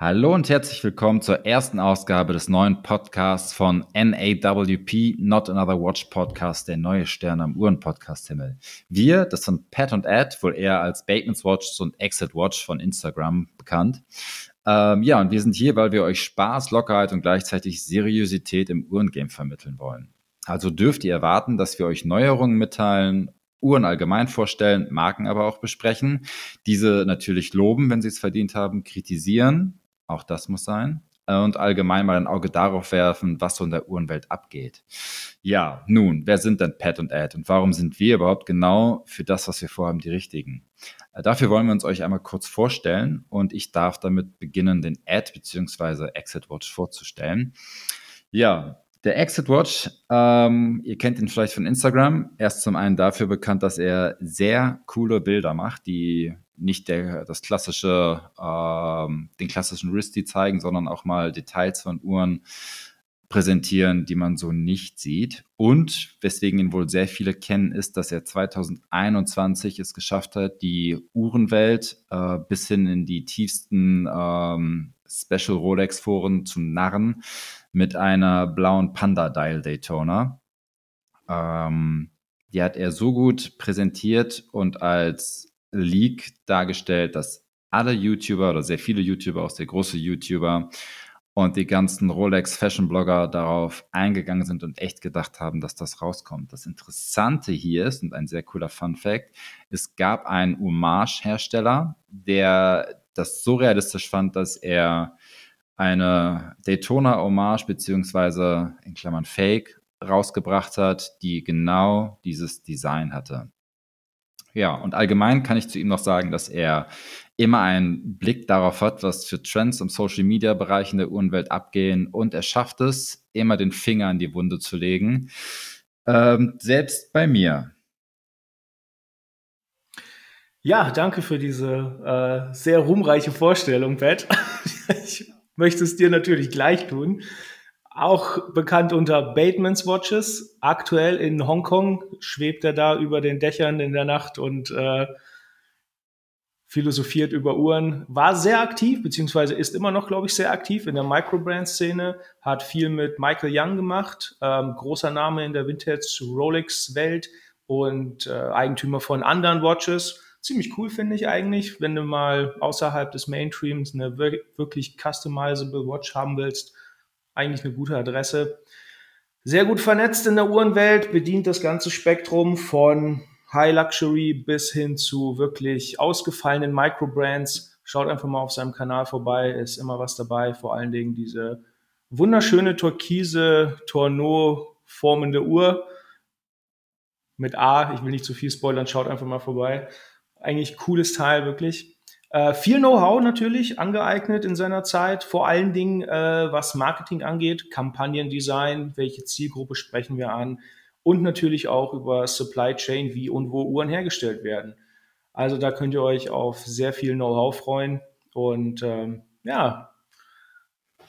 Hallo und herzlich willkommen zur ersten Ausgabe des neuen Podcasts von NAWP, Not Another Watch Podcast, der neue Stern am Uhren-Podcast-Himmel. Wir, das sind Pat und Ed, wohl eher als Bateman's Watch und Exit Watch von Instagram bekannt. Ähm, ja, und wir sind hier, weil wir euch Spaß, Lockerheit und gleichzeitig Seriosität im Uhrengame vermitteln wollen. Also dürft ihr erwarten, dass wir euch Neuerungen mitteilen Uhren allgemein vorstellen, Marken aber auch besprechen. Diese natürlich loben, wenn sie es verdient haben, kritisieren, auch das muss sein. Äh, und allgemein mal ein Auge darauf werfen, was so in der Uhrenwelt abgeht. Ja, nun, wer sind denn Pat und Ed und warum sind wir überhaupt genau für das, was wir vorhaben, die richtigen? Äh, dafür wollen wir uns euch einmal kurz vorstellen und ich darf damit beginnen, den Ad bzw. Exit Watch vorzustellen. Ja, der Exit Watch, ähm, ihr kennt ihn vielleicht von Instagram. Er ist zum einen dafür bekannt, dass er sehr coole Bilder macht, die nicht der, das klassische, ähm, den klassischen Wristy zeigen, sondern auch mal Details von Uhren präsentieren, die man so nicht sieht. Und weswegen ihn wohl sehr viele kennen, ist, dass er 2021 es geschafft hat, die Uhrenwelt äh, bis hin in die tiefsten ähm, Special Rolex Foren zu narren mit einer blauen Panda Dial Daytona. Ähm, die hat er so gut präsentiert und als Leak dargestellt, dass alle YouTuber oder sehr viele YouTuber, auch sehr große YouTuber und die ganzen Rolex Fashion Blogger darauf eingegangen sind und echt gedacht haben, dass das rauskommt. Das Interessante hier ist und ein sehr cooler Fun Fact, es gab einen Hommage Hersteller, der das so realistisch fand, dass er eine Daytona Hommage beziehungsweise in Klammern Fake rausgebracht hat, die genau dieses Design hatte. Ja, und allgemein kann ich zu ihm noch sagen, dass er immer einen Blick darauf hat, was für Trends im Social Media Bereich in der Uhrenwelt abgehen und er schafft es, immer den Finger in die Wunde zu legen. Ähm, selbst bei mir. Ja, danke für diese äh, sehr ruhmreiche Vorstellung, Pat. ich möchte es dir natürlich gleich tun auch bekannt unter Bateman's Watches. Aktuell in Hongkong schwebt er da über den Dächern in der Nacht und äh, philosophiert über Uhren. War sehr aktiv, beziehungsweise ist immer noch, glaube ich, sehr aktiv in der Microbrand-Szene. Hat viel mit Michael Young gemacht, ähm, großer Name in der Vintage-Rolex-Welt und äh, Eigentümer von anderen Watches. Ziemlich cool finde ich eigentlich, wenn du mal außerhalb des Mainstreams eine wirklich customizable Watch haben willst eigentlich eine gute Adresse. Sehr gut vernetzt in der Uhrenwelt, bedient das ganze Spektrum von High Luxury bis hin zu wirklich ausgefallenen Microbrands. Schaut einfach mal auf seinem Kanal vorbei, ist immer was dabei. Vor allen Dingen diese wunderschöne türkise Tourneau formende Uhr mit A. Ich will nicht zu viel spoilern, schaut einfach mal vorbei. Eigentlich cooles Teil, wirklich. Äh, viel Know-how natürlich angeeignet in seiner Zeit, vor allen Dingen äh, was Marketing angeht, Kampagnendesign, welche Zielgruppe sprechen wir an und natürlich auch über Supply Chain, wie und wo Uhren hergestellt werden. Also da könnt ihr euch auf sehr viel Know-how freuen und ähm, ja,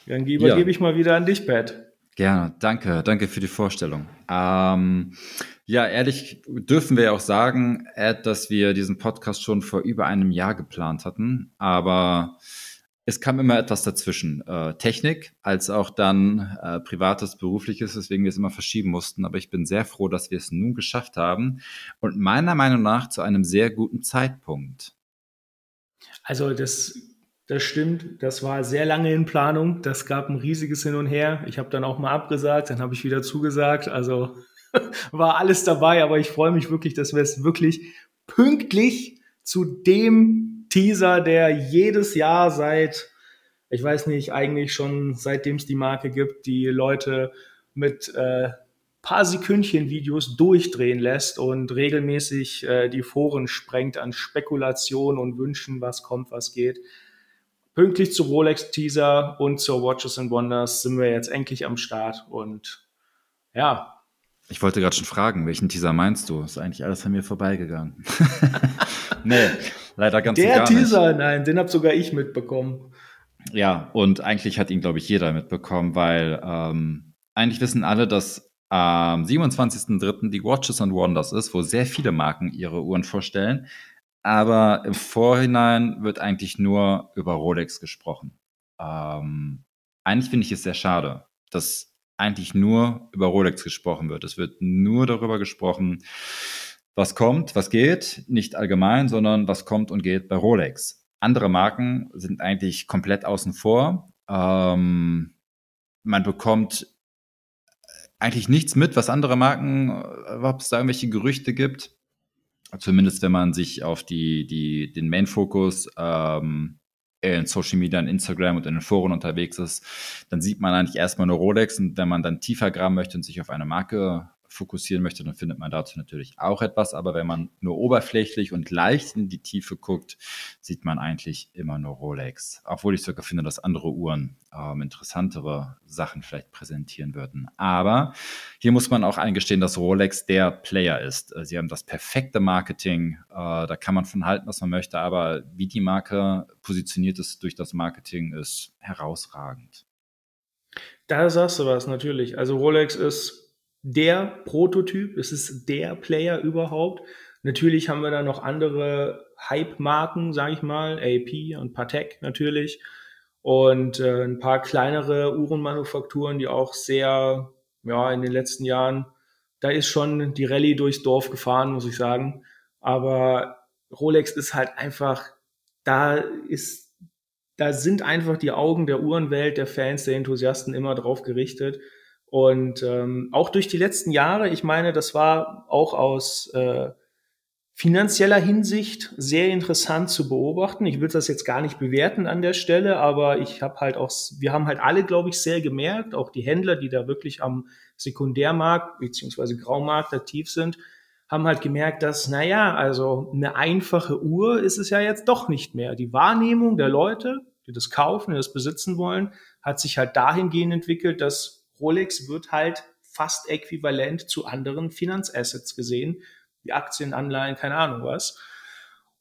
dann übergebe ja. ich mal wieder an dich, Pat. Gerne, danke, danke für die Vorstellung. Ähm, ja, ehrlich dürfen wir ja auch sagen, Ed, dass wir diesen Podcast schon vor über einem Jahr geplant hatten, aber es kam immer etwas dazwischen. Äh, Technik als auch dann äh, privates, berufliches, weswegen wir es immer verschieben mussten. Aber ich bin sehr froh, dass wir es nun geschafft haben und meiner Meinung nach zu einem sehr guten Zeitpunkt. Also das, das stimmt. Das war sehr lange in Planung. Das gab ein riesiges Hin und Her. Ich habe dann auch mal abgesagt, dann habe ich wieder zugesagt. Also war alles dabei, aber ich freue mich wirklich, dass wir es wirklich pünktlich zu dem Teaser, der jedes Jahr seit, ich weiß nicht, eigentlich schon seitdem es die Marke gibt, die Leute mit äh, paar Sekündchen Videos durchdrehen lässt und regelmäßig äh, die Foren sprengt an Spekulation und Wünschen, was kommt, was geht. Pünktlich zu Rolex Teaser und zur Watches and Wonders sind wir jetzt endlich am Start und ja, ich wollte gerade schon fragen, welchen Teaser meinst du? Ist eigentlich alles an mir vorbeigegangen. nee, leider ganz Der Teaser, nicht. nein, den habe sogar ich mitbekommen. Ja, und eigentlich hat ihn, glaube ich, jeder mitbekommen, weil ähm, eigentlich wissen alle, dass am 27.03. die Watches and Wonders ist, wo sehr viele Marken ihre Uhren vorstellen. Aber im Vorhinein wird eigentlich nur über Rolex gesprochen. Ähm, eigentlich finde ich es sehr schade, dass eigentlich nur über Rolex gesprochen wird. Es wird nur darüber gesprochen, was kommt, was geht, nicht allgemein, sondern was kommt und geht bei Rolex. Andere Marken sind eigentlich komplett außen vor. Ähm, man bekommt eigentlich nichts mit, was andere Marken, äh, ob es da irgendwelche Gerüchte gibt. Zumindest wenn man sich auf die, die, den Main-Fokus ähm, in Social Media, in Instagram und in den Foren unterwegs ist, dann sieht man eigentlich erstmal eine Rolex und wenn man dann tiefer graben möchte und sich auf eine Marke fokussieren möchte, dann findet man dazu natürlich auch etwas. Aber wenn man nur oberflächlich und leicht in die Tiefe guckt, sieht man eigentlich immer nur Rolex. Obwohl ich sogar finde, dass andere Uhren ähm, interessantere Sachen vielleicht präsentieren würden. Aber hier muss man auch eingestehen, dass Rolex der Player ist. Äh, sie haben das perfekte Marketing. Äh, da kann man von halten, was man möchte. Aber wie die Marke positioniert ist durch das Marketing, ist herausragend. Da sagst du was, natürlich. Also Rolex ist der Prototyp, es ist der Player überhaupt. Natürlich haben wir da noch andere Hype-Marken, sage ich mal, AP und Patek natürlich und äh, ein paar kleinere Uhrenmanufakturen, die auch sehr, ja, in den letzten Jahren, da ist schon die Rallye durchs Dorf gefahren, muss ich sagen. Aber Rolex ist halt einfach, da ist, da sind einfach die Augen der Uhrenwelt, der Fans, der Enthusiasten immer drauf gerichtet. Und ähm, auch durch die letzten Jahre, ich meine, das war auch aus äh, finanzieller Hinsicht sehr interessant zu beobachten. Ich will das jetzt gar nicht bewerten an der Stelle, aber ich habe halt auch, wir haben halt alle, glaube ich, sehr gemerkt, auch die Händler, die da wirklich am Sekundärmarkt beziehungsweise Graumarkt aktiv sind, haben halt gemerkt, dass, naja, also eine einfache Uhr ist es ja jetzt doch nicht mehr. Die Wahrnehmung der Leute, die das kaufen, die das besitzen wollen, hat sich halt dahingehend entwickelt, dass Rolex wird halt fast äquivalent zu anderen Finanzassets gesehen, wie Aktien, Anleihen, keine Ahnung was.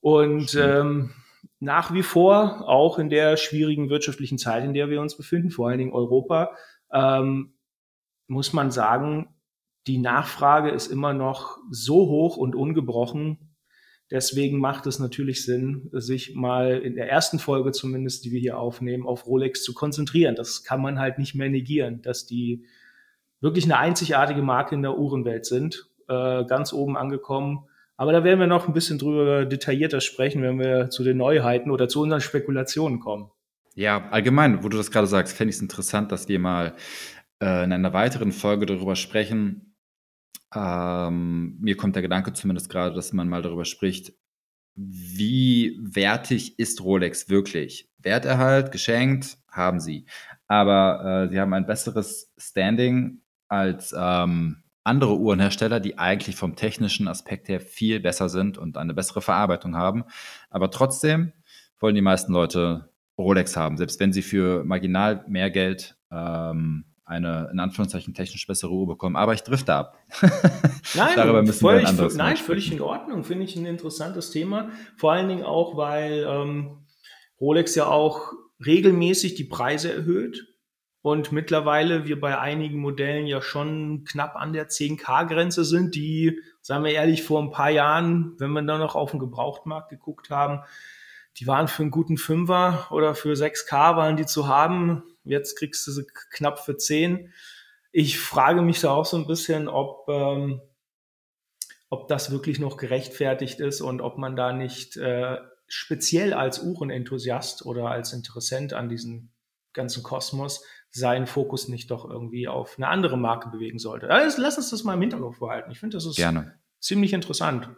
Und ähm, nach wie vor, auch in der schwierigen wirtschaftlichen Zeit, in der wir uns befinden, vor allen Dingen Europa, ähm, muss man sagen, die Nachfrage ist immer noch so hoch und ungebrochen, Deswegen macht es natürlich Sinn, sich mal in der ersten Folge zumindest, die wir hier aufnehmen, auf Rolex zu konzentrieren. Das kann man halt nicht mehr negieren, dass die wirklich eine einzigartige Marke in der Uhrenwelt sind, äh, ganz oben angekommen. Aber da werden wir noch ein bisschen drüber detaillierter sprechen, wenn wir zu den Neuheiten oder zu unseren Spekulationen kommen. Ja, allgemein, wo du das gerade sagst, fände ich es interessant, dass wir mal äh, in einer weiteren Folge darüber sprechen, ähm, mir kommt der Gedanke zumindest gerade, dass man mal darüber spricht, wie wertig ist Rolex wirklich? Werterhalt, geschenkt, haben sie. Aber äh, sie haben ein besseres Standing als ähm, andere Uhrenhersteller, die eigentlich vom technischen Aspekt her viel besser sind und eine bessere Verarbeitung haben. Aber trotzdem wollen die meisten Leute Rolex haben, selbst wenn sie für marginal mehr Geld ähm, eine in Anführungszeichen technisch bessere Uhr bekommen. Aber ich drifte ab. Nein, Darüber müssen völlig, wir anderes nein völlig in Ordnung. Finde ich ein interessantes Thema. Vor allen Dingen auch, weil ähm, Rolex ja auch regelmäßig die Preise erhöht und mittlerweile wir bei einigen Modellen ja schon knapp an der 10K-Grenze sind, die, sagen wir ehrlich, vor ein paar Jahren, wenn wir da noch auf den Gebrauchtmarkt geguckt haben, die waren für einen guten Fünfer oder für 6K waren die zu haben. Jetzt kriegst du sie knapp für 10. Ich frage mich da auch so ein bisschen, ob, ähm, ob das wirklich noch gerechtfertigt ist und ob man da nicht äh, speziell als Uhrenenthusiast oder als Interessent an diesem ganzen Kosmos seinen Fokus nicht doch irgendwie auf eine andere Marke bewegen sollte. Also lass uns das mal im Hinterkopf behalten. Ich finde, das ist Gerne. ziemlich interessant.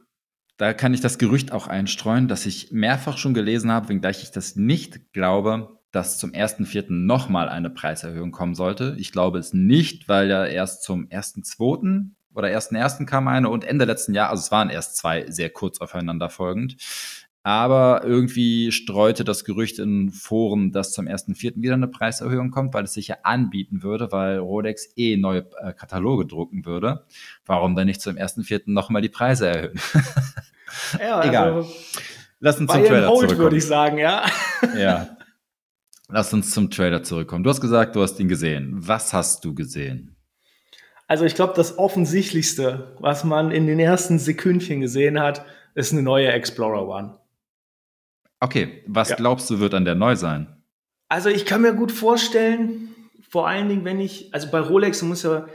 Da kann ich das Gerücht auch einstreuen, dass ich mehrfach schon gelesen habe, wenngleich ich das nicht glaube, dass zum 1.4. nochmal eine Preiserhöhung kommen sollte. Ich glaube es nicht, weil ja erst zum 1.2. oder 1.1. kam eine und Ende letzten Jahr, also es waren erst zwei sehr kurz aufeinander folgend. Aber irgendwie streute das Gerücht in Foren, dass zum 1.4. wieder eine Preiserhöhung kommt, weil es sich ja anbieten würde, weil Rolex eh neue äh, Kataloge drucken würde. Warum dann nicht zum 1.4. nochmal die Preise erhöhen? Ja, Egal. Also, Lass uns zum Trailer zurückkommen. würde ich sagen, ja. ja. Lass uns zum Trailer zurückkommen. Du hast gesagt, du hast ihn gesehen. Was hast du gesehen? Also ich glaube, das Offensichtlichste, was man in den ersten Sekündchen gesehen hat, ist eine neue Explorer One. Okay, was ja. glaubst du, wird an der neu sein? Also ich kann mir gut vorstellen, vor allen Dingen, wenn ich, also bei Rolex muss ja,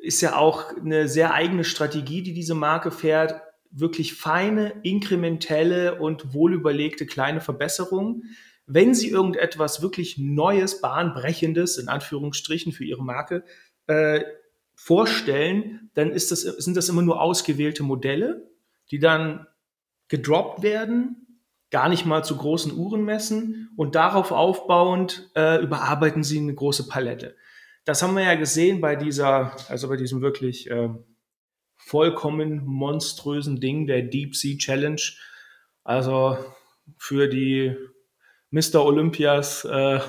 ist ja auch eine sehr eigene Strategie, die diese Marke fährt, wirklich feine, inkrementelle und wohlüberlegte kleine Verbesserungen. Wenn sie irgendetwas wirklich Neues, Bahnbrechendes, in Anführungsstrichen für ihre Marke, äh, vorstellen, dann ist das, sind das immer nur ausgewählte Modelle, die dann gedroppt werden, gar nicht mal zu großen Uhren messen und darauf aufbauend äh, überarbeiten sie eine große Palette. Das haben wir ja gesehen bei dieser, also bei diesem wirklich äh, vollkommen monströsen Ding, der Deep Sea Challenge. Also für die Mr. Olympias. Äh,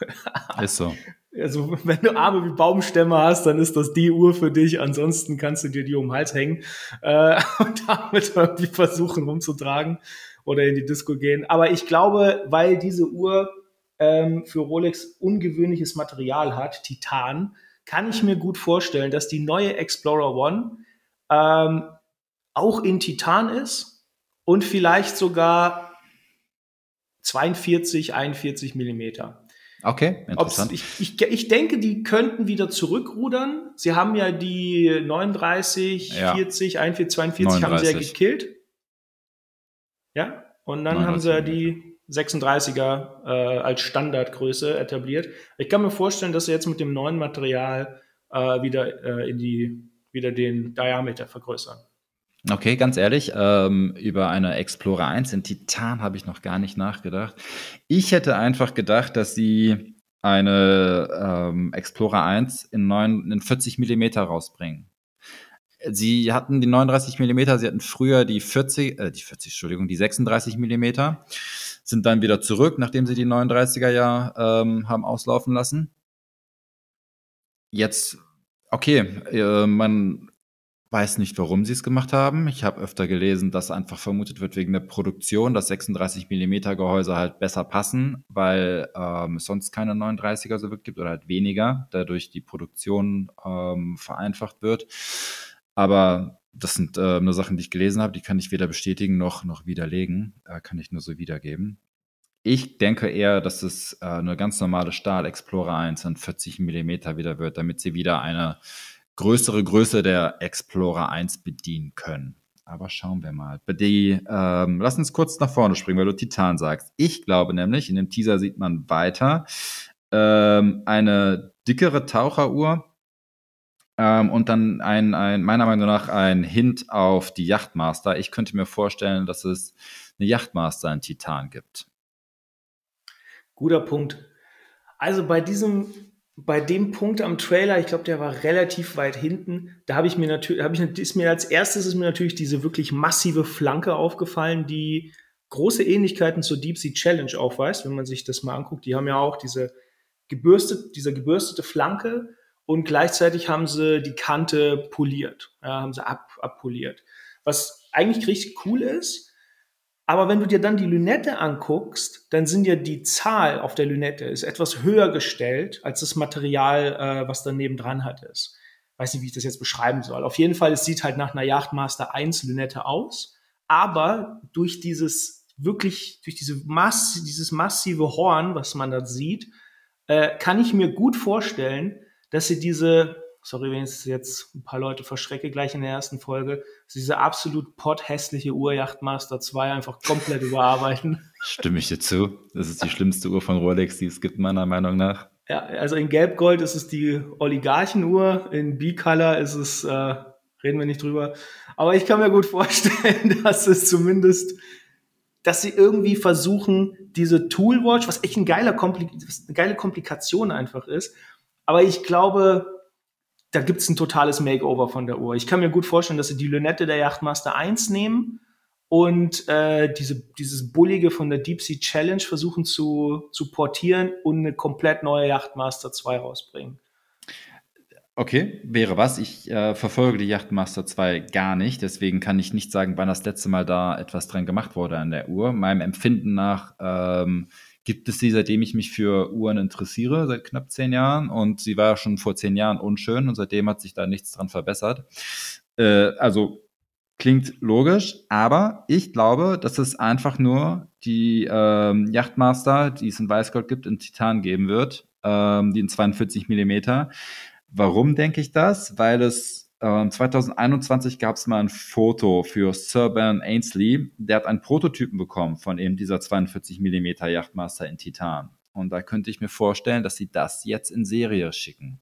ist so. Also, wenn du Arme wie Baumstämme hast, dann ist das die Uhr für dich. Ansonsten kannst du dir die um den Hals hängen äh, und damit irgendwie versuchen rumzutragen oder in die Disco gehen. Aber ich glaube, weil diese Uhr ähm, für Rolex ungewöhnliches Material hat, Titan, kann ich mir gut vorstellen, dass die neue Explorer One ähm, auch in Titan ist und vielleicht sogar 42, 41 Millimeter. Okay, interessant. ich, ich, ich denke, die könnten wieder zurückrudern. Sie haben ja die 39, ja. 40, 41, 42 39. haben sie ja gekillt. Ja, und dann haben sie ja die 36er äh, als Standardgröße etabliert. Ich kann mir vorstellen, dass sie jetzt mit dem neuen Material äh, wieder äh, in die wieder den Diameter vergrößern. Okay, ganz ehrlich, ähm, über eine Explorer 1 in Titan habe ich noch gar nicht nachgedacht. Ich hätte einfach gedacht, dass sie eine ähm, Explorer 1 in, 9, in 40 Millimeter rausbringen. Sie hatten die 39 Millimeter, sie hatten früher die 40, äh, die 40, Entschuldigung, die 36 Millimeter, sind dann wieder zurück, nachdem sie die 39er ja ähm, haben auslaufen lassen. Jetzt, okay, äh, man weiß nicht, warum sie es gemacht haben. Ich habe öfter gelesen, dass einfach vermutet wird wegen der Produktion, dass 36 mm Gehäuse halt besser passen, weil ähm, es sonst keine 39er so wird gibt oder halt weniger, dadurch die Produktion ähm, vereinfacht wird. Aber das sind äh, nur Sachen, die ich gelesen habe, die kann ich weder bestätigen noch, noch widerlegen, äh, kann ich nur so wiedergeben. Ich denke eher, dass es äh, eine ganz normale Stahl Explorer 1 an 40 mm wieder wird, damit sie wieder eine größere Größe der Explorer 1 bedienen können. Aber schauen wir mal. Die, ähm, lass uns kurz nach vorne springen, weil du Titan sagst. Ich glaube nämlich, in dem Teaser sieht man weiter ähm, eine dickere Taucheruhr ähm, und dann ein, ein, meiner Meinung nach ein Hint auf die Yachtmaster. Ich könnte mir vorstellen, dass es eine Yachtmaster in Titan gibt. Guter Punkt. Also bei diesem bei dem Punkt am Trailer, ich glaube, der war relativ weit hinten. Da habe ich mir natürlich, habe ich ist mir als erstes ist mir natürlich diese wirklich massive Flanke aufgefallen, die große Ähnlichkeiten zur Deep Sea Challenge aufweist, wenn man sich das mal anguckt. Die haben ja auch diese gebürstet, diese gebürstete Flanke und gleichzeitig haben sie die Kante poliert, ja, haben sie ab, abpoliert. Was eigentlich richtig cool ist, aber wenn du dir dann die Lünette anguckst, dann sind ja die Zahl auf der Lünette ist etwas höher gestellt als das Material, äh, was daneben dran hat ist. Weiß nicht, wie ich das jetzt beschreiben soll. Auf jeden Fall, es sieht halt nach einer Yachtmaster 1 Lünette aus, aber durch dieses wirklich, durch diese Mass, dieses massive Horn, was man da sieht, äh, kann ich mir gut vorstellen, dass sie diese sorry, wenn ich jetzt ein paar Leute verschrecke gleich in der ersten Folge, diese absolut potthässliche Uhr Yachtmaster 2 einfach komplett überarbeiten. Stimme ich dir zu. Das ist die schlimmste Uhr von Rolex, die es gibt, meiner Meinung nach. Ja, also in Gelbgold ist es die Oligarchenuhr, in B-Color ist es, äh, reden wir nicht drüber. Aber ich kann mir gut vorstellen, dass es zumindest, dass sie irgendwie versuchen, diese Toolwatch, was echt ein geiler Komplik eine geile Komplikation einfach ist. Aber ich glaube, da gibt es ein totales Makeover von der Uhr. Ich kann mir gut vorstellen, dass sie die Lünette der Yachtmaster 1 nehmen und äh, diese, dieses Bullige von der Deep Sea Challenge versuchen zu, zu portieren und eine komplett neue Yachtmaster 2 rausbringen. Okay, wäre was. Ich äh, verfolge die Yachtmaster 2 gar nicht, deswegen kann ich nicht sagen, wann das letzte Mal da etwas dran gemacht wurde an der Uhr. Meinem Empfinden nach ähm, gibt es sie, seitdem ich mich für Uhren interessiere, seit knapp zehn Jahren. Und sie war schon vor zehn Jahren unschön und seitdem hat sich da nichts dran verbessert. Äh, also Klingt logisch, aber ich glaube, dass es einfach nur die ähm, Yachtmaster, die es in Weißgold gibt, in Titan geben wird, ähm, die in 42 Millimeter. Warum denke ich das? Weil es ähm, 2021 gab es mal ein Foto für Sir Ben Ainsley. Der hat einen Prototypen bekommen von eben dieser 42 Millimeter Yachtmaster in Titan. Und da könnte ich mir vorstellen, dass sie das jetzt in Serie schicken.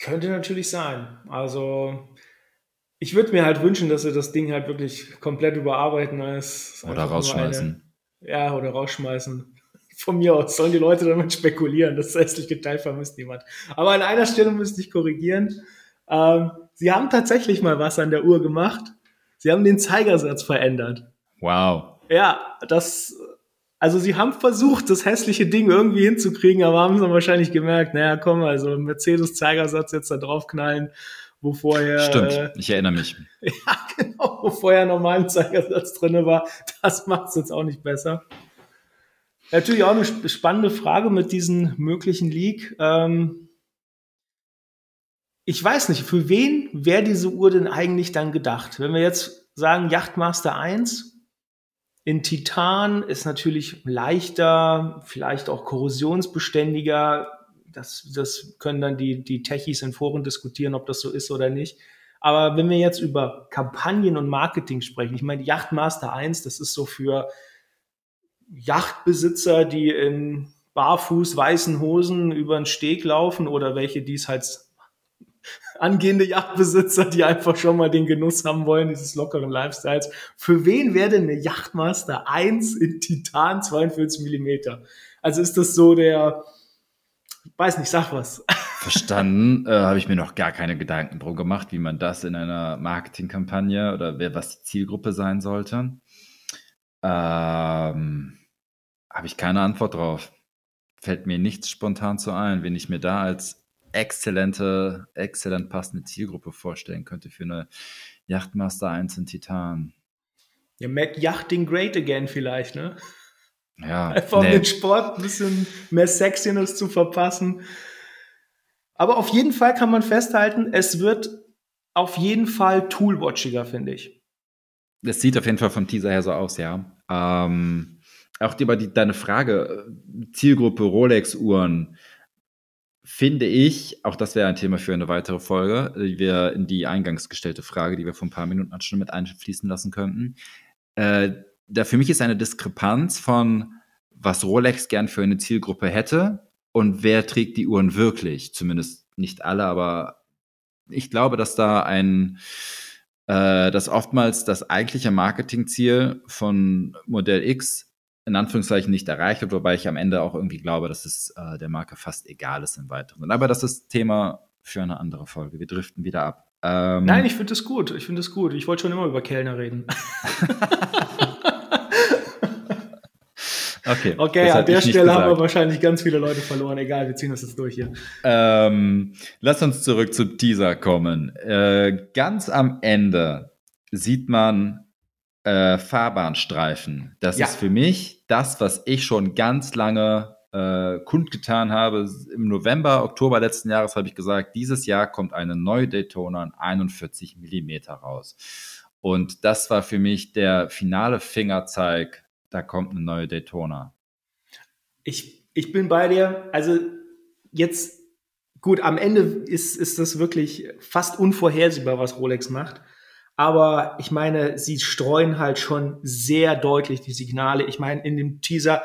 Könnte natürlich sein. Also ich würde mir halt wünschen, dass sie das Ding halt wirklich komplett überarbeiten. Als oder rausschmeißen. Eine, ja, oder rausschmeißen. Von mir aus sollen die Leute damit spekulieren. Das hässliche Teil vermisst niemand. Aber an einer Stelle müsste ich korrigieren. Ähm, sie haben tatsächlich mal was an der Uhr gemacht. Sie haben den Zeigersatz verändert. Wow. Ja, das also sie haben versucht, das hässliche Ding irgendwie hinzukriegen, aber haben dann wahrscheinlich gemerkt, naja, komm, also Mercedes-Zeigersatz jetzt da draufknallen, wo vorher. Stimmt, äh, ich erinnere mich. ja, genau, wo vorher normalen Zeigersatz drin war, das macht es jetzt auch nicht besser. Natürlich auch eine spannende Frage mit diesem möglichen Leak. Ähm, ich weiß nicht, für wen wäre diese Uhr denn eigentlich dann gedacht? Wenn wir jetzt sagen Yachtmaster 1, in Titan ist natürlich leichter, vielleicht auch korrosionsbeständiger. Das, das können dann die, die Techies in Foren diskutieren, ob das so ist oder nicht. Aber wenn wir jetzt über Kampagnen und Marketing sprechen, ich meine, Yachtmaster 1, das ist so für Yachtbesitzer, die in barfuß weißen Hosen über den Steg laufen oder welche, die es halt angehende Yachtbesitzer, die einfach schon mal den Genuss haben wollen, dieses lockeren Lifestyles. Für wen wäre denn eine Yachtmaster 1 in Titan 42 Millimeter? Also ist das so der, weiß nicht, sag was. Verstanden, äh, habe ich mir noch gar keine Gedanken drum gemacht, wie man das in einer Marketingkampagne oder wer was die Zielgruppe sein sollte. Ähm, habe ich keine Antwort drauf. Fällt mir nichts spontan zu ein, wen ich mir da als exzellente, exzellent passende Zielgruppe vorstellen könnte für eine Yachtmaster 1 in Titan. Ja, Mac Yachting Great Again vielleicht, ne? Ja. Einfach um den Sport ein bisschen mehr Sexiness zu verpassen. Aber auf jeden Fall kann man festhalten, es wird auf jeden Fall toolwatchiger, finde ich. Das sieht auf jeden Fall vom Teaser her so aus, ja. Ähm, auch über die, deine Frage, äh, Zielgruppe Rolex-Uhren, finde ich, auch das wäre ein Thema für eine weitere Folge, die wir in die eingangs gestellte Frage, die wir vor ein paar Minuten schon mit einfließen lassen könnten. Äh, da für mich ist eine Diskrepanz von, was Rolex gern für eine Zielgruppe hätte und wer trägt die Uhren wirklich. Zumindest nicht alle, aber ich glaube, dass da ein, äh, dass oftmals das eigentliche Marketingziel von Modell X in Anführungszeichen nicht erreicht wird, wobei ich am Ende auch irgendwie glaube, dass es äh, der Marke fast egal ist im Weiteren. Aber das ist Thema für eine andere Folge. Wir driften wieder ab. Ähm, Nein, ich finde das gut. Ich finde das gut. Ich wollte schon immer über Kellner reden. okay. Okay, an der Stelle haben wir wahrscheinlich ganz viele Leute verloren. Egal, wir ziehen das jetzt durch hier. Ähm, lass uns zurück zu Teaser kommen. Äh, ganz am Ende sieht man äh, Fahrbahnstreifen. Das ja. ist für mich das, was ich schon ganz lange äh, kundgetan habe. Im November, Oktober letzten Jahres habe ich gesagt, dieses Jahr kommt eine neue Daytona in 41 mm raus. Und das war für mich der finale Fingerzeig, da kommt eine neue Daytona. Ich, ich bin bei dir. Also jetzt, gut, am Ende ist, ist das wirklich fast unvorhersehbar, was Rolex macht. Aber ich meine, sie streuen halt schon sehr deutlich die Signale. Ich meine, in dem Teaser,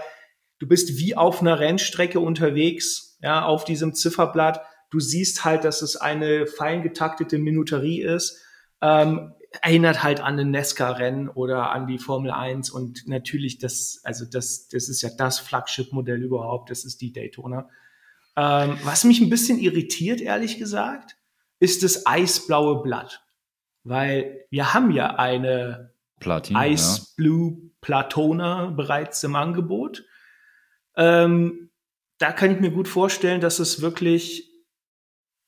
du bist wie auf einer Rennstrecke unterwegs, ja, auf diesem Zifferblatt. Du siehst halt, dass es eine fein getaktete Minuterie ist. Ähm, erinnert halt an den Nesca-Rennen oder an die Formel 1 und natürlich das, also das, das ist ja das Flagship-Modell überhaupt, das ist die Daytona. Ähm, was mich ein bisschen irritiert, ehrlich gesagt, ist das eisblaue Blatt weil wir haben ja eine Platin, Ice ja. Blue Platona bereits im Angebot. Ähm, da kann ich mir gut vorstellen, dass es wirklich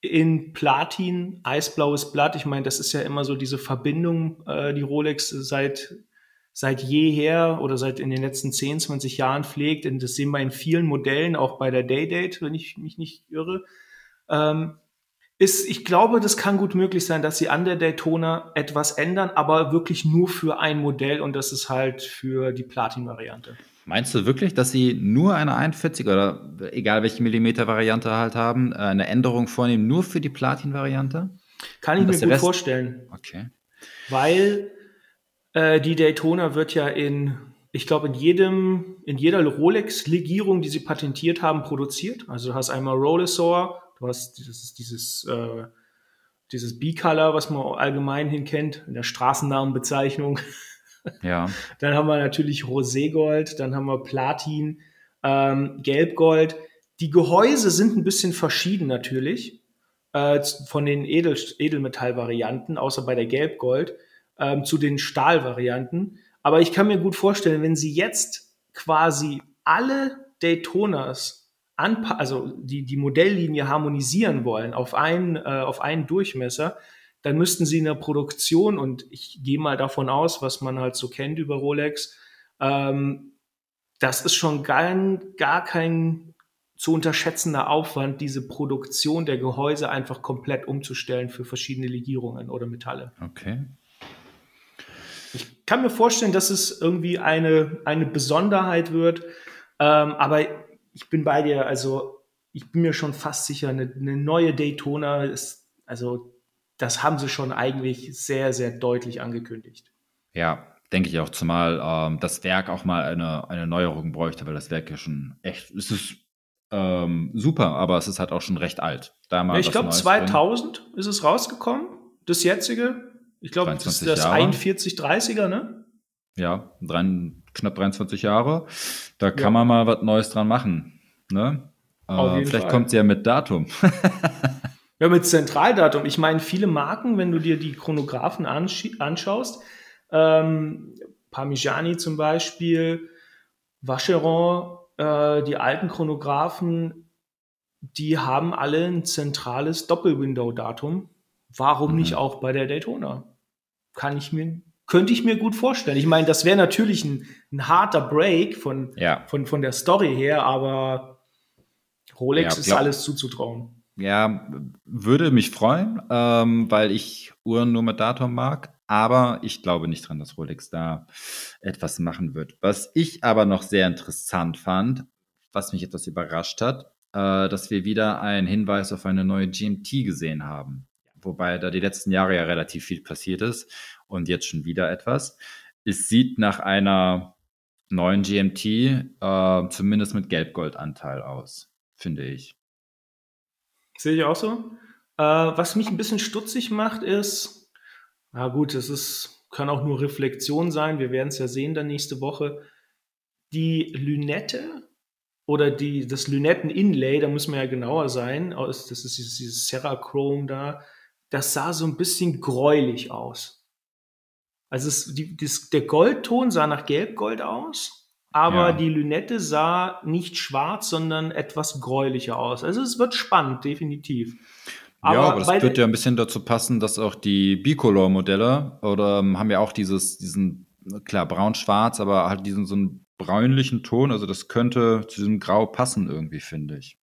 in Platin, eisblaues Blatt, ich meine, das ist ja immer so diese Verbindung, äh, die Rolex seit, seit jeher oder seit in den letzten 10, 20 Jahren pflegt. Und das sehen wir in vielen Modellen, auch bei der Day-Date, wenn ich mich nicht irre. Ähm, ist, ich glaube, das kann gut möglich sein, dass sie an der Daytona etwas ändern, aber wirklich nur für ein Modell und das ist halt für die Platin-Variante. Meinst du wirklich, dass sie nur eine 41 oder egal welche Millimeter-Variante halt haben, eine Änderung vornehmen, nur für die Platin-Variante? Kann ich mir gut Rest vorstellen. Okay. Weil äh, die Daytona wird ja in, ich glaube, in jedem, in jeder Rolex-Legierung, die sie patentiert haben, produziert. Also du hast einmal Rollesaur, Du hast dieses, dieses, äh, dieses B-Color, was man allgemein hin kennt, in der Straßennamenbezeichnung. Ja. dann haben wir natürlich Roségold, dann haben wir Platin, ähm, Gelbgold. Die Gehäuse sind ein bisschen verschieden natürlich äh, von den Edel Edelmetallvarianten, außer bei der Gelbgold, ähm, zu den Stahlvarianten. Aber ich kann mir gut vorstellen, wenn sie jetzt quasi alle Daytonas also die, die Modelllinie harmonisieren wollen auf einen, äh, auf einen Durchmesser, dann müssten sie in der Produktion, und ich gehe mal davon aus, was man halt so kennt über Rolex, ähm, das ist schon gar, gar kein zu unterschätzender Aufwand, diese Produktion der Gehäuse einfach komplett umzustellen für verschiedene Legierungen oder Metalle. Okay. Ich kann mir vorstellen, dass es irgendwie eine, eine Besonderheit wird, ähm, aber ich bin bei dir, also ich bin mir schon fast sicher, eine, eine neue Daytona ist, also das haben sie schon eigentlich sehr, sehr deutlich angekündigt. Ja, denke ich auch, zumal ähm, das Werk auch mal eine, eine Neuerung bräuchte, weil das Werk ja schon echt, es ist ähm, super, aber es ist halt auch schon recht alt. Da ich glaube 2000 bringen. ist es rausgekommen, das jetzige. Ich glaube, das ist das 4130er, ne? Ja, drei, knapp 23 Jahre. Da ja. kann man mal was Neues dran machen. Ne? Äh, vielleicht kommt es ja mit Datum. ja, mit Zentraldatum. Ich meine, viele Marken, wenn du dir die Chronographen anschaust, ähm, Parmigiani zum Beispiel, Vacheron, äh, die alten Chronographen, die haben alle ein zentrales Doppelwindow-Datum. Warum mhm. nicht auch bei der Daytona? Kann ich mir könnte ich mir gut vorstellen. Ich meine, das wäre natürlich ein, ein, harter Break von, ja. von, von der Story her, aber Rolex ja, ist alles zuzutrauen. Ja, würde mich freuen, ähm, weil ich Uhren nur mit Datum mag, aber ich glaube nicht dran, dass Rolex da etwas machen wird. Was ich aber noch sehr interessant fand, was mich etwas überrascht hat, äh, dass wir wieder einen Hinweis auf eine neue GMT gesehen haben wobei da die letzten Jahre ja relativ viel passiert ist und jetzt schon wieder etwas. Es sieht nach einer neuen GMT äh, zumindest mit Gelb-Gold-Anteil aus, finde ich. Sehe ich auch so. Äh, was mich ein bisschen stutzig macht, ist, na gut, es ist, kann auch nur Reflexion sein, wir werden es ja sehen dann nächste Woche. Die Lünette oder die, das Lünetten-Inlay, da muss man ja genauer sein, das ist dieses Serrachrome da, das sah so ein bisschen gräulich aus. Also es, die, das, der Goldton sah nach Gelbgold aus, aber ja. die Lünette sah nicht schwarz, sondern etwas gräulicher aus. Also es wird spannend, definitiv. Aber ja, aber das wird ja ein bisschen dazu passen, dass auch die Bicolor-Modelle oder ähm, haben ja auch dieses, diesen, klar, braun-schwarz, aber halt diesen so einen bräunlichen Ton. Also das könnte zu diesem Grau passen irgendwie, finde ich.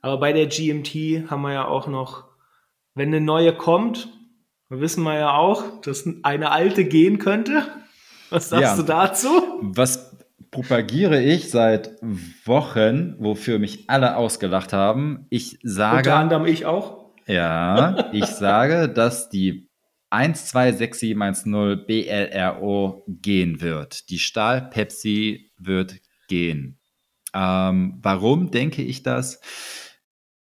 Aber bei der GMT haben wir ja auch noch wenn eine neue kommt, wissen wir ja auch, dass eine alte gehen könnte. Was sagst ja, du dazu? Was propagiere ich seit Wochen, wofür mich alle ausgelacht haben? Ich sage. Unter anderem ich auch. Ja, ich sage, dass die 126710 BLRO gehen wird. Die Stahl Pepsi wird gehen. Ähm, warum denke ich das?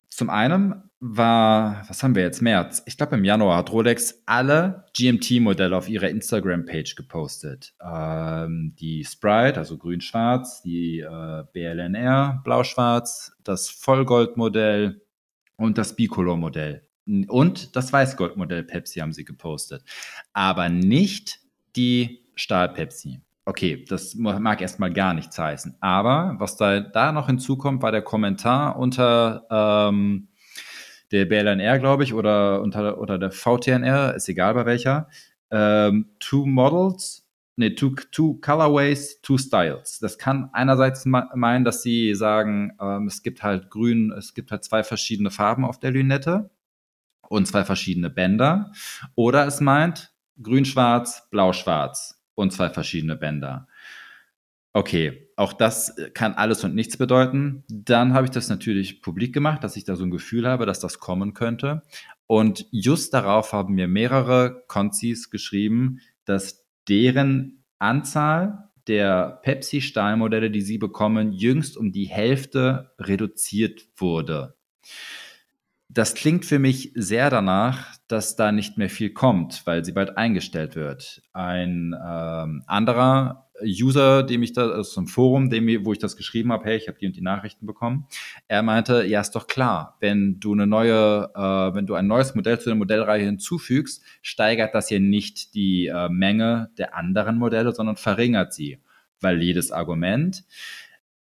Zum einen war, was haben wir jetzt, März? Ich glaube, im Januar hat Rolex alle GMT-Modelle auf ihrer Instagram-Page gepostet. Ähm, die Sprite, also grün-schwarz, die äh, BLNR, blau-schwarz, das Vollgold-Modell und das Bicolor-Modell. Und das Weißgold-Modell Pepsi haben sie gepostet. Aber nicht die Stahl-Pepsi. Okay, das mag erstmal gar nichts heißen. Aber was da, da noch hinzukommt, war der Kommentar unter ähm, der BLNR, glaube ich, oder unter oder der VTNR, ist egal bei welcher. Ähm, two Models, nee, two, two Colorways, two Styles. Das kann einerseits meinen, dass sie sagen, ähm, es gibt halt grün, es gibt halt zwei verschiedene Farben auf der Lünette. und zwei verschiedene Bänder. Oder es meint grün-schwarz, blau-schwarz und zwei verschiedene Bänder. Okay, auch das kann alles und nichts bedeuten. Dann habe ich das natürlich publik gemacht, dass ich da so ein Gefühl habe, dass das kommen könnte. Und just darauf haben mir mehrere Konzis geschrieben, dass deren Anzahl der Pepsi-Stahlmodelle, die sie bekommen, jüngst um die Hälfte reduziert wurde. Das klingt für mich sehr danach, dass da nicht mehr viel kommt, weil sie bald eingestellt wird. Ein ähm, anderer User, dem ich da, aus einem Forum, dem, wo ich das geschrieben habe, hey, ich habe die und die Nachrichten bekommen. Er meinte, ja, ist doch klar, wenn du eine neue, äh, wenn du ein neues Modell zu der Modellreihe hinzufügst, steigert das hier nicht die äh, Menge der anderen Modelle, sondern verringert sie. Valides Argument.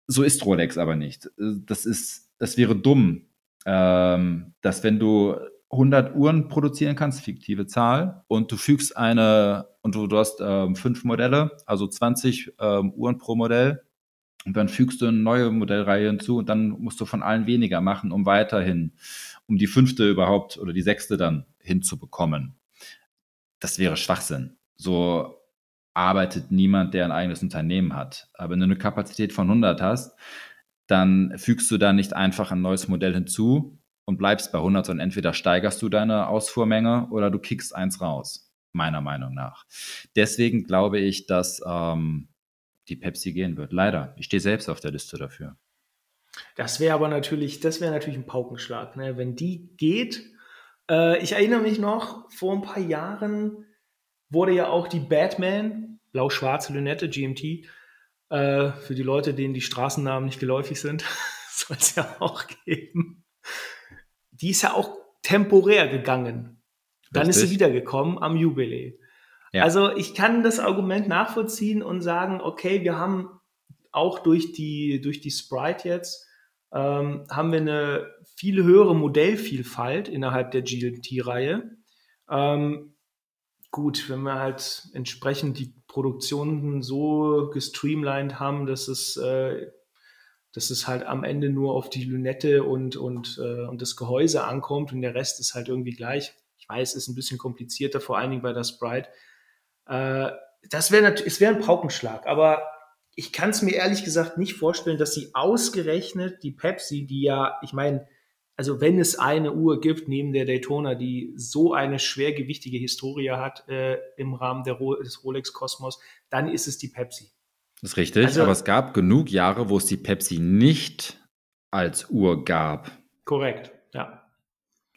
So ist Rolex aber nicht. Das ist, das wäre dumm, ähm, dass wenn du 100 Uhren produzieren kannst, fiktive Zahl, und du fügst eine, und du, du hast ähm, fünf Modelle, also 20 ähm, Uhren pro Modell, und dann fügst du eine neue Modellreihe hinzu und dann musst du von allen weniger machen, um weiterhin, um die fünfte überhaupt oder die sechste dann hinzubekommen. Das wäre Schwachsinn. So arbeitet niemand, der ein eigenes Unternehmen hat. Aber wenn du eine Kapazität von 100 hast, dann fügst du da nicht einfach ein neues Modell hinzu, und bleibst bei 100, sondern entweder steigerst du deine Ausfuhrmenge oder du kickst eins raus, meiner Meinung nach. Deswegen glaube ich, dass ähm, die Pepsi gehen wird. Leider. Ich stehe selbst auf der Liste dafür. Das wäre aber natürlich, das wäre natürlich ein Paukenschlag, ne? wenn die geht. Äh, ich erinnere mich noch, vor ein paar Jahren wurde ja auch die Batman, blau-schwarze Lünette, GMT, äh, für die Leute, denen die Straßennamen nicht geläufig sind, soll es ja auch geben die ist ja auch temporär gegangen. Dann Richtig. ist sie wiedergekommen am Jubiläum. Ja. Also ich kann das Argument nachvollziehen und sagen, okay, wir haben auch durch die, durch die Sprite jetzt, ähm, haben wir eine viel höhere Modellvielfalt innerhalb der GLT-Reihe. Ähm, gut, wenn wir halt entsprechend die Produktionen so gestreamlined haben, dass es äh, dass es halt am Ende nur auf die Lünette und, und, äh, und das Gehäuse ankommt und der Rest ist halt irgendwie gleich. Weiß, ist ein bisschen komplizierter, vor allen Dingen bei der Sprite. Äh, das wäre natürlich, es wäre ein Paukenschlag, aber ich kann es mir ehrlich gesagt nicht vorstellen, dass sie ausgerechnet die Pepsi, die ja, ich meine, also wenn es eine Uhr gibt neben der Daytona, die so eine schwergewichtige Historie hat äh, im Rahmen der, des Rolex Kosmos, dann ist es die Pepsi. Das ist richtig, also, aber es gab genug Jahre, wo es die Pepsi nicht als Uhr gab. Korrekt, ja.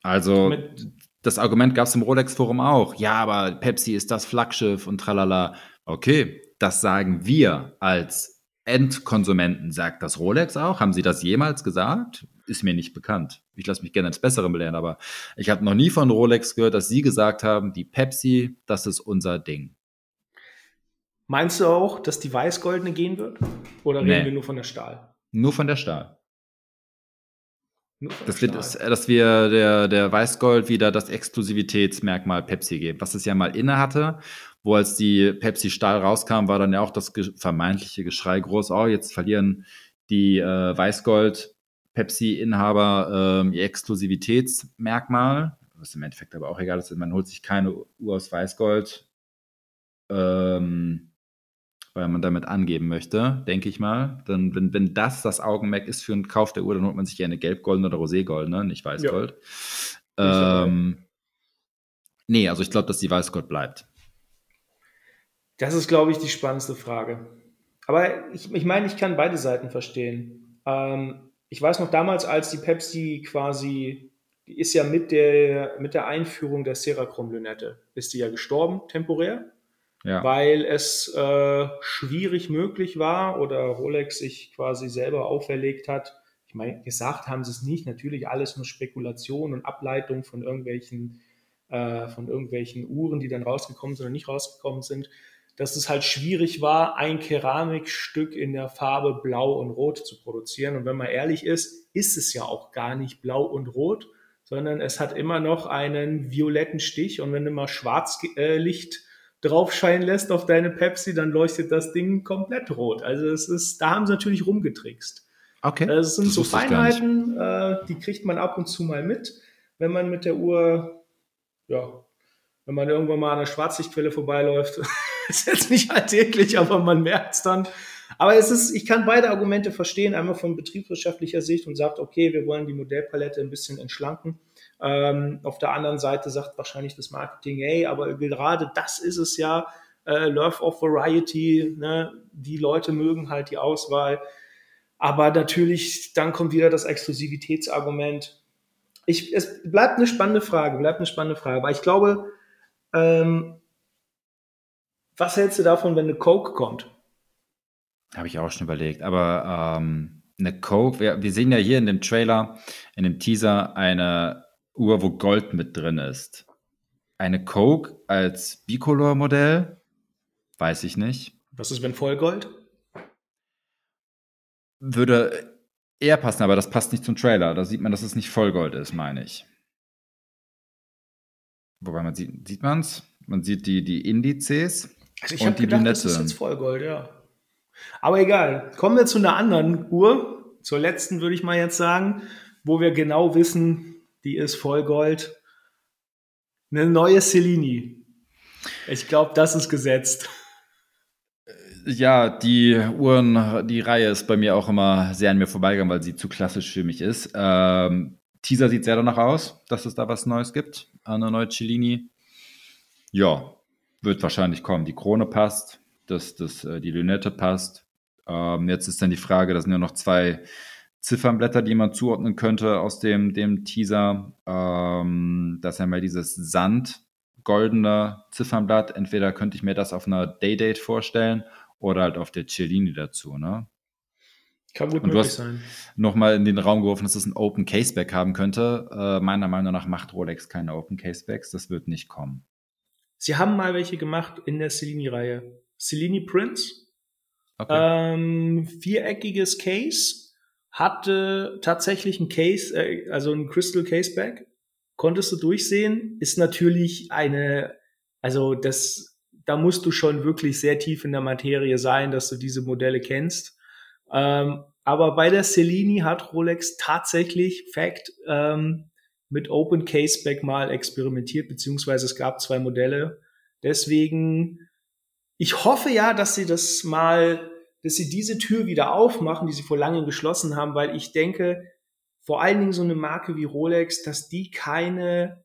Also Mit, das Argument gab es im Rolex-Forum auch. Ja, aber Pepsi ist das Flaggschiff und tralala. Okay, das sagen wir als Endkonsumenten. Sagt das Rolex auch? Haben Sie das jemals gesagt? Ist mir nicht bekannt. Ich lasse mich gerne ins Bessere belehren, aber ich habe noch nie von Rolex gehört, dass Sie gesagt haben, die Pepsi, das ist unser Ding. Meinst du auch, dass die Weißgoldene gehen wird? Oder nee. reden wir nur von der Stahl? Nur von der Stahl. Dass wir, das, dass wir der, der Weißgold wieder das Exklusivitätsmerkmal Pepsi geben, was es ja mal inne hatte, wo als die Pepsi Stahl rauskam, war dann ja auch das vermeintliche Geschrei groß, oh, jetzt verlieren die äh, Weißgold Pepsi-Inhaber äh, ihr Exklusivitätsmerkmal, was im Endeffekt aber auch egal ist, man holt sich keine Uhr aus Weißgold, ähm, weil man damit angeben möchte, denke ich mal. Dann, wenn, wenn das das Augenmerk ist für einen Kauf der Uhr, dann holt man sich gerne gelb-goldene oder roségoldene, nicht weißgold. Ja. Ähm, nee, also ich glaube, dass die Weißgold bleibt. Das ist, glaube ich, die spannendste Frage. Aber ich, ich meine, ich kann beide Seiten verstehen. Ähm, ich weiß noch damals, als die Pepsi quasi, die ist ja mit der, mit der Einführung der Serachrom-Lünette, ist die ja gestorben, temporär ja. weil es äh, schwierig möglich war oder Rolex sich quasi selber auferlegt hat. Ich meine, gesagt haben sie es nicht, natürlich alles nur Spekulation und Ableitung von irgendwelchen, äh, von irgendwelchen Uhren, die dann rausgekommen sind oder nicht rausgekommen sind, dass es halt schwierig war, ein Keramikstück in der Farbe Blau und Rot zu produzieren. Und wenn man ehrlich ist, ist es ja auch gar nicht Blau und Rot, sondern es hat immer noch einen violetten Stich. Und wenn du mal Schwarzlicht äh, drauf scheinen lässt auf deine Pepsi, dann leuchtet das Ding komplett rot. Also es ist, da haben sie natürlich rumgetrickst. Okay. Das sind das so Feinheiten, äh, die kriegt man ab und zu mal mit. wenn man mit der Uhr, ja, wenn man irgendwann mal an einer Schwarzlichtquelle vorbeiläuft. ist jetzt nicht alltäglich, aber man merkt es dann. Aber es ist, ich kann beide Argumente verstehen, einmal von betriebswirtschaftlicher Sicht und sagt, okay, wir wollen die Modellpalette ein bisschen entschlanken. Ähm, auf der anderen Seite sagt wahrscheinlich das Marketing, hey, aber gerade das ist es ja, äh, Love of Variety, ne? die Leute mögen halt die Auswahl. Aber natürlich, dann kommt wieder das Exklusivitätsargument. Ich, es bleibt eine spannende Frage, bleibt eine spannende Frage. Aber ich glaube, ähm, was hältst du davon, wenn eine Coke kommt? Habe ich auch schon überlegt. Aber ähm, eine Coke, wir, wir, sehen ja hier in dem Trailer, in dem Teaser, eine Uhr, wo Gold mit drin ist. Eine Coke als Bicolor-Modell, weiß ich nicht. Was ist, wenn Vollgold? Würde eher passen, aber das passt nicht zum Trailer. Da sieht man, dass es nicht Vollgold ist, meine ich. Wobei man sieht, sieht man es? Man sieht die, die Indizes also ich habe gedacht, Lunette. das ist jetzt Vollgold, ja. Aber egal. Kommen wir zu einer anderen Uhr. Zur letzten würde ich mal jetzt sagen, wo wir genau wissen, die ist Vollgold. Eine neue Cellini. Ich glaube, das ist gesetzt. Ja, die Uhren, die Reihe ist bei mir auch immer sehr an mir vorbeigegangen, weil sie zu klassisch für mich ist. Ähm, Teaser sieht sehr danach aus, dass es da was Neues gibt. Eine neue Cellini. Ja, wird wahrscheinlich kommen. Die Krone passt, das, das, äh, die Lünette passt. Ähm, jetzt ist dann die Frage, das sind ja noch zwei Ziffernblätter, die man zuordnen könnte aus dem, dem Teaser. Ähm, das ist ja mal dieses Sand-goldene Ziffernblatt. Entweder könnte ich mir das auf einer Daydate vorstellen oder halt auf der Cellini dazu, ne? Kann gut möglich sein. Nochmal in den Raum geworfen, dass es ein Open Caseback haben könnte. Äh, meiner Meinung nach macht Rolex keine Open Casebacks. Das wird nicht kommen. Sie haben mal welche gemacht in der Cellini-Reihe. Cellini Prince. Okay. Ähm, viereckiges Case. Hatte tatsächlich ein Case, äh, also ein Crystal Caseback. Konntest du durchsehen. Ist natürlich eine, also das, da musst du schon wirklich sehr tief in der Materie sein, dass du diese Modelle kennst. Ähm, aber bei der Cellini hat Rolex tatsächlich, Fact, ähm, mit Open Caseback mal experimentiert, beziehungsweise es gab zwei Modelle. Deswegen, ich hoffe ja, dass sie das mal, dass sie diese Tür wieder aufmachen, die sie vor langem geschlossen haben, weil ich denke, vor allen Dingen so eine Marke wie Rolex, dass die keine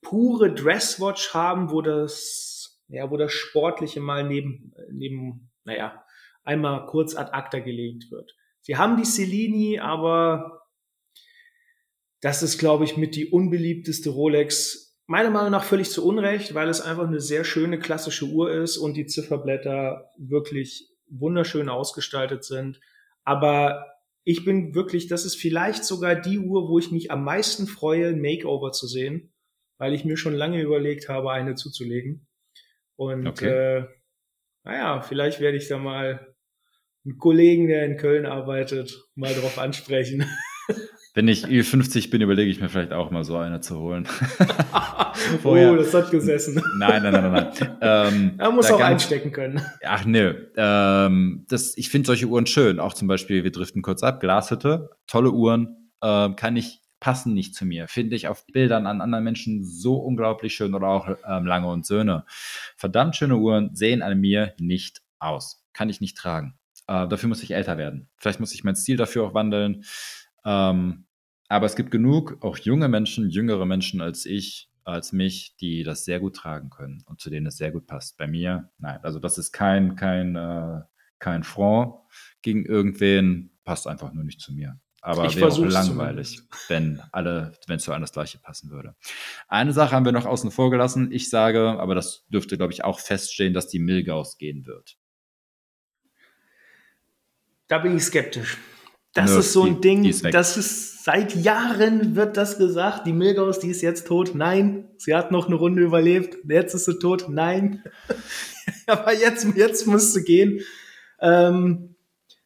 pure Dresswatch haben, wo das, ja, wo das Sportliche mal neben, neben, naja, einmal kurz ad acta gelegt wird. Sie haben die Cellini, aber das ist, glaube ich, mit die unbeliebteste Rolex. Meiner Meinung nach völlig zu Unrecht, weil es einfach eine sehr schöne klassische Uhr ist und die Zifferblätter wirklich wunderschön ausgestaltet sind. Aber ich bin wirklich, das ist vielleicht sogar die Uhr, wo ich mich am meisten freue, ein Makeover zu sehen, weil ich mir schon lange überlegt habe, eine zuzulegen. Und okay. äh, naja, vielleicht werde ich da mal einen Kollegen, der in Köln arbeitet, mal drauf ansprechen. Wenn ich Ü50 bin, überlege ich mir vielleicht auch mal so eine zu holen. oh, das hat gesessen. Nein, nein, nein, nein. nein. Ähm, er muss auch ganz, einstecken können. Ach nö. Ähm, das, ich finde solche Uhren schön. Auch zum Beispiel, wir driften kurz ab, Glashütte, tolle Uhren. Ähm, kann ich, passen nicht zu mir. Finde ich auf Bildern an anderen Menschen so unglaublich schön oder auch ähm, Lange und Söhne. Verdammt schöne Uhren sehen an mir nicht aus. Kann ich nicht tragen. Äh, dafür muss ich älter werden. Vielleicht muss ich meinen Stil dafür auch wandeln. Ähm, aber es gibt genug, auch junge Menschen, jüngere Menschen als ich, als mich, die das sehr gut tragen können und zu denen es sehr gut passt. Bei mir, nein, also das ist kein, kein, äh, kein Front gegen irgendwen, passt einfach nur nicht zu mir. Aber ich wäre auch langweilig, wenn alle, wenn es für alles Gleiche passen würde. Eine Sache haben wir noch außen vor gelassen. Ich sage, aber das dürfte, glaube ich, auch feststehen, dass die Milgaus gehen wird. Da bin ich skeptisch. Das Nö, ist so ein die, Ding, die das ist seit Jahren wird das gesagt. Die Milgaus, die ist jetzt tot. Nein, sie hat noch eine Runde überlebt. Jetzt ist sie tot. Nein. Aber jetzt, jetzt muss sie gehen. Ähm,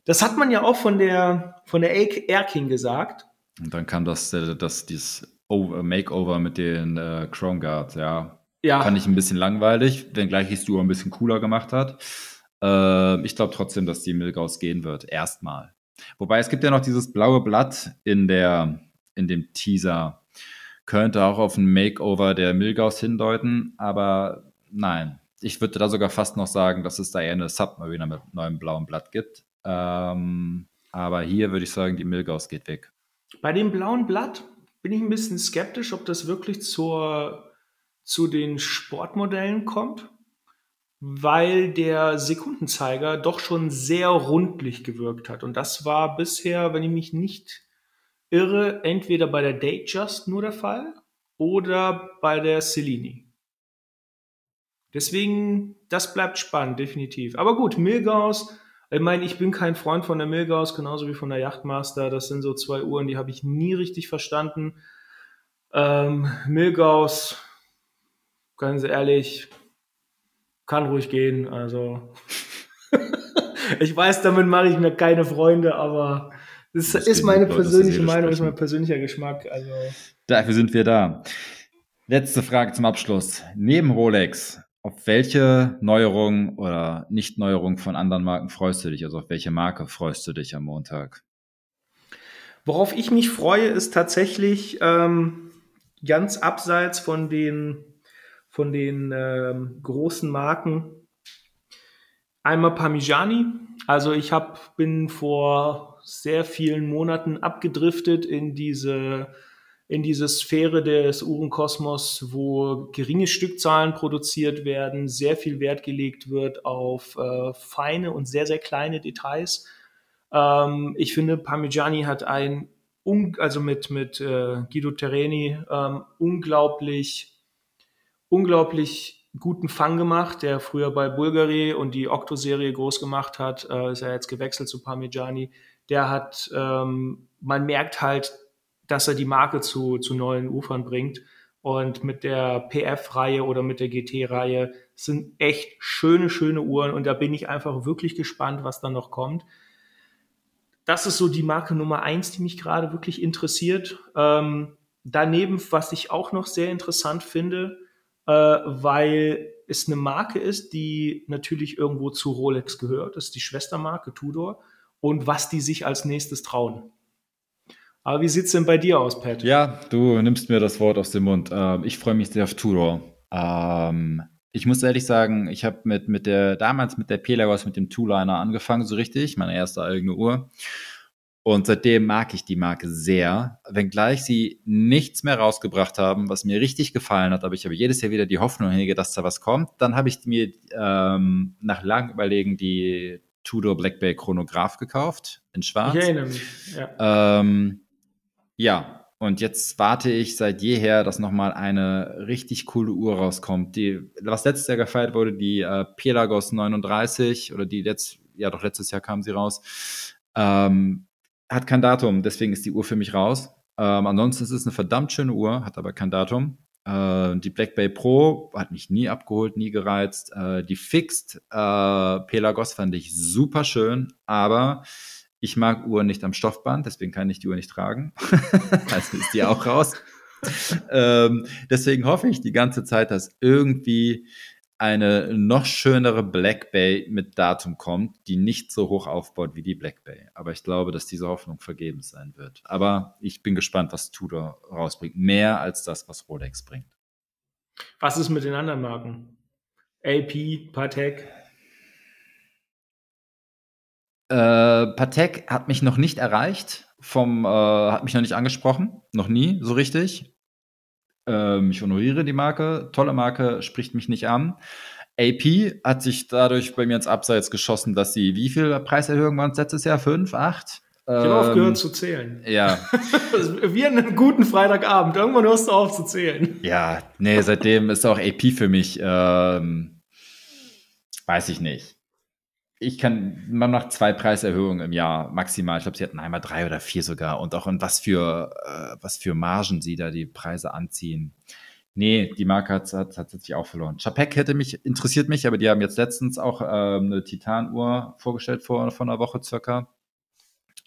das hat man ja auch von der, von der Air King gesagt. Und dann kam das, äh, das, dieses Makeover mit den äh, Chrome Guards, ja. Ja. Fand ich ein bisschen langweilig, wenngleich ich es du ein bisschen cooler gemacht hat. Äh, ich glaube trotzdem, dass die Milgaus gehen wird. Erstmal. Wobei es gibt ja noch dieses blaue Blatt in der, in dem Teaser. Könnte auch auf ein Makeover der Milgaus hindeuten, aber nein. Ich würde da sogar fast noch sagen, dass es da eher eine Submariner mit neuem blauen Blatt gibt. Ähm, aber hier würde ich sagen, die Milgaus geht weg. Bei dem blauen Blatt bin ich ein bisschen skeptisch, ob das wirklich zur, zu den Sportmodellen kommt, weil der Sekundenzeiger doch schon sehr rundlich gewirkt hat. Und das war bisher, wenn ich mich nicht irre, entweder bei der Datejust nur der Fall oder bei der Cellini. Deswegen, das bleibt spannend, definitiv. Aber gut, Milgaus ich meine, ich bin kein Freund von der Milgauss, genauso wie von der Yachtmaster. Das sind so zwei Uhren, die habe ich nie richtig verstanden. Ähm, Milgauss, ganz ehrlich, kann ruhig gehen. Also, ich weiß, damit mache ich mir keine Freunde, aber das, das ist meine persönliche Meinung, ist mein persönlicher Geschmack. Also. Dafür sind wir da. Letzte Frage zum Abschluss. Neben Rolex, auf welche Neuerung oder Nicht-Neuerung von anderen Marken freust du dich? Also auf welche Marke freust du dich am Montag? Worauf ich mich freue, ist tatsächlich ähm, ganz abseits von den, von den ähm, großen Marken. Einmal Parmigiani. Also ich hab, bin vor sehr vielen Monaten abgedriftet in diese in diese Sphäre des Uhrenkosmos, wo geringe Stückzahlen produziert werden, sehr viel Wert gelegt wird auf äh, feine und sehr, sehr kleine Details. Ähm, ich finde, Parmigiani hat ein, also mit, mit äh, Guido Terreni, ähm, unglaublich, unglaublich guten Fang gemacht, der früher bei Bulgari und die Octo-Serie groß gemacht hat, äh, ist er jetzt gewechselt zu Parmigiani. Der hat, ähm, man merkt halt, dass er die Marke zu, zu neuen Ufern bringt. Und mit der PF-Reihe oder mit der GT-Reihe sind echt schöne, schöne Uhren. Und da bin ich einfach wirklich gespannt, was da noch kommt. Das ist so die Marke Nummer eins, die mich gerade wirklich interessiert. Ähm, daneben, was ich auch noch sehr interessant finde, äh, weil es eine Marke ist, die natürlich irgendwo zu Rolex gehört. Das ist die Schwestermarke Tudor. Und was die sich als nächstes trauen. Aber wie sieht es denn bei dir aus, Pat? Ja, du nimmst mir das Wort aus dem Mund. Ähm, ich freue mich sehr auf Tudor. Ähm, ich muss ehrlich sagen, ich habe mit, mit der, damals mit der Pelagos, mit dem Two-Liner angefangen, so richtig, meine erste eigene Uhr. Und seitdem mag ich die Marke sehr, wenngleich sie nichts mehr rausgebracht haben, was mir richtig gefallen hat, aber ich habe jedes Jahr wieder die Hoffnung hege, dass da was kommt. Dann habe ich mir ähm, nach langem Überlegen die Tudor Black Bay Chronograph gekauft, in schwarz. Ich erinnere mich, ja. Ähm, ja, und jetzt warte ich seit jeher, dass nochmal eine richtig coole Uhr rauskommt. Die, was letztes Jahr gefeiert wurde, die äh, Pelagos 39 oder die letzt, ja doch letztes Jahr kam sie raus, ähm, hat kein Datum, deswegen ist die Uhr für mich raus. Ähm, ansonsten ist es eine verdammt schöne Uhr, hat aber kein Datum. Äh, die Black Bay Pro hat mich nie abgeholt, nie gereizt. Äh, die Fixed äh, Pelagos fand ich super schön, aber ich mag Uhren nicht am Stoffband, deswegen kann ich die Uhr nicht tragen. also ist die auch raus. ähm, deswegen hoffe ich die ganze Zeit, dass irgendwie eine noch schönere Black Bay mit Datum kommt, die nicht so hoch aufbaut wie die Black Bay. Aber ich glaube, dass diese Hoffnung vergebens sein wird. Aber ich bin gespannt, was Tudor rausbringt. Mehr als das, was Rolex bringt. Was ist mit den anderen Marken? AP, Patek? Äh, Patek hat mich noch nicht erreicht, vom, äh, hat mich noch nicht angesprochen, noch nie so richtig. Ähm, ich honoriere die Marke, tolle Marke, spricht mich nicht an. AP hat sich dadurch bei mir ins Abseits geschossen, dass sie, wie viel Preiserhöhungen waren es letztes Jahr? Fünf, acht? Ich habe ähm, aufgehört zu zählen. Ja. Wie an einem guten Freitagabend. Irgendwann hörst du auf zu zählen. Ja, nee, seitdem ist auch AP für mich, ähm, weiß ich nicht ich kann, man macht zwei Preiserhöhungen im Jahr maximal. Ich glaube, sie hatten einmal drei oder vier sogar. Und auch in was für, äh, was für Margen sie da die Preise anziehen. Nee, die Marke hat, sich auch verloren. Chapek hätte mich, interessiert mich, aber die haben jetzt letztens auch ähm, eine Titanuhr vorgestellt vor, vor einer Woche circa.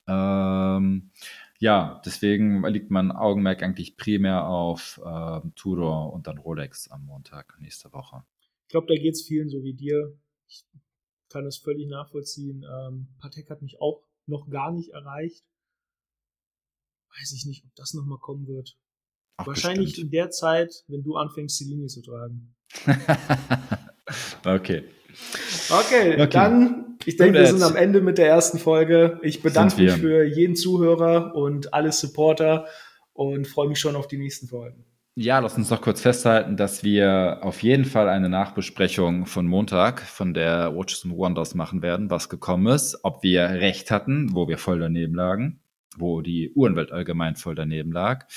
Ähm, ja, deswegen liegt mein Augenmerk eigentlich primär auf ähm, Tudor und dann Rolex am Montag nächste Woche. Ich glaube, da geht es vielen so wie dir. Ich kann das völlig nachvollziehen. Ähm, Patek hat mich auch noch gar nicht erreicht. Weiß ich nicht, ob das nochmal kommen wird. Wahrscheinlich bestimmt. in der Zeit, wenn du anfängst, die Linie zu tragen. okay. Okay, okay, dann, ich denke, wir sind am Ende mit der ersten Folge. Ich bedanke mich für jeden Zuhörer und alle Supporter und freue mich schon auf die nächsten Folgen. Ja, lass uns noch kurz festhalten, dass wir auf jeden Fall eine Nachbesprechung von Montag von der Watches and Wonders machen werden, was gekommen ist, ob wir recht hatten, wo wir voll daneben lagen, wo die Uhrenwelt allgemein voll daneben lag.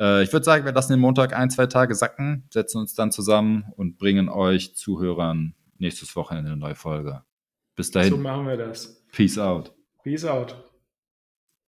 Äh, ich würde sagen, wir lassen den Montag ein, zwei Tage sacken, setzen uns dann zusammen und bringen euch Zuhörern nächstes Wochenende eine neue Folge. Bis dahin. So machen wir das. Peace out. Peace out.